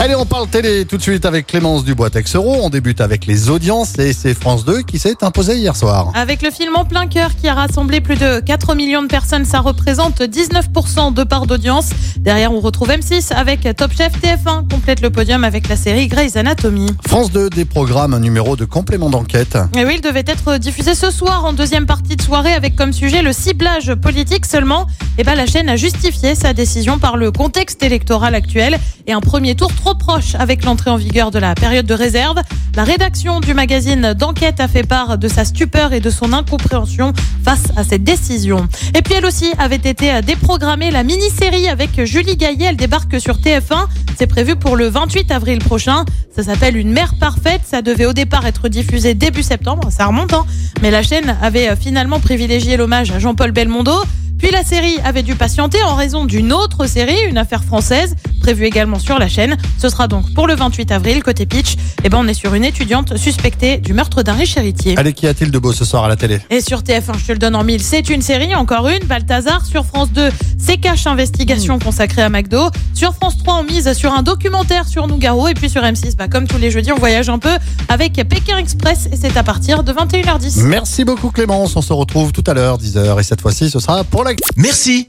Allez, on parle télé tout de suite avec Clémence Dubois-Texero. On débute avec les audiences et c'est France 2 qui s'est imposé hier soir. Avec le film En plein cœur qui a rassemblé plus de 4 millions de personnes, ça représente 19% de part d'audience. Derrière, on retrouve M6 avec Top Chef TF1, complète le podium avec la série Grey's Anatomy. France 2 des programmes un numéro de complément d'enquête. Et oui, il devait être diffusé ce soir en deuxième partie de soirée avec comme sujet le ciblage politique seulement. Et ben, la chaîne a justifié sa décision par le contexte électoral actuel et un premier tour trop proche avec l'entrée en vigueur de la période de réserve. La rédaction du magazine d'enquête a fait part de sa stupeur et de son incompréhension face à cette décision. Et puis elle aussi avait été déprogrammée la mini-série avec Julie Gaillet. Elle débarque sur TF1. C'est prévu pour le 28 avril prochain. Ça s'appelle Une mère parfaite. Ça devait au départ être diffusé début septembre. Ça remonte, hein. Mais la chaîne avait finalement privilégié l'hommage à Jean-Paul Belmondo. Puis la série avait dû patienter en raison d'une autre série, une affaire française, prévue également sur la chaîne. Ce sera donc pour le 28 avril, côté pitch. Et ben on est sur une étudiante suspectée du meurtre d'un riche héritier. Allez, qu'y a-t-il de beau ce soir à la télé? Et sur TF1, je te le donne en mille, c'est une série, encore une, Balthazar. Sur France 2, c'est Cache Investigation consacrée à McDo. Sur France 3, on mise sur un documentaire sur Nougaro. Et puis sur M6, bah, comme tous les jeudis, on voyage un peu avec Pékin Express. Et c'est à partir de 21h10. Merci beaucoup Clémence. On se retrouve tout à l'heure, 10h. Et cette fois-ci, ce sera pour la... Merci,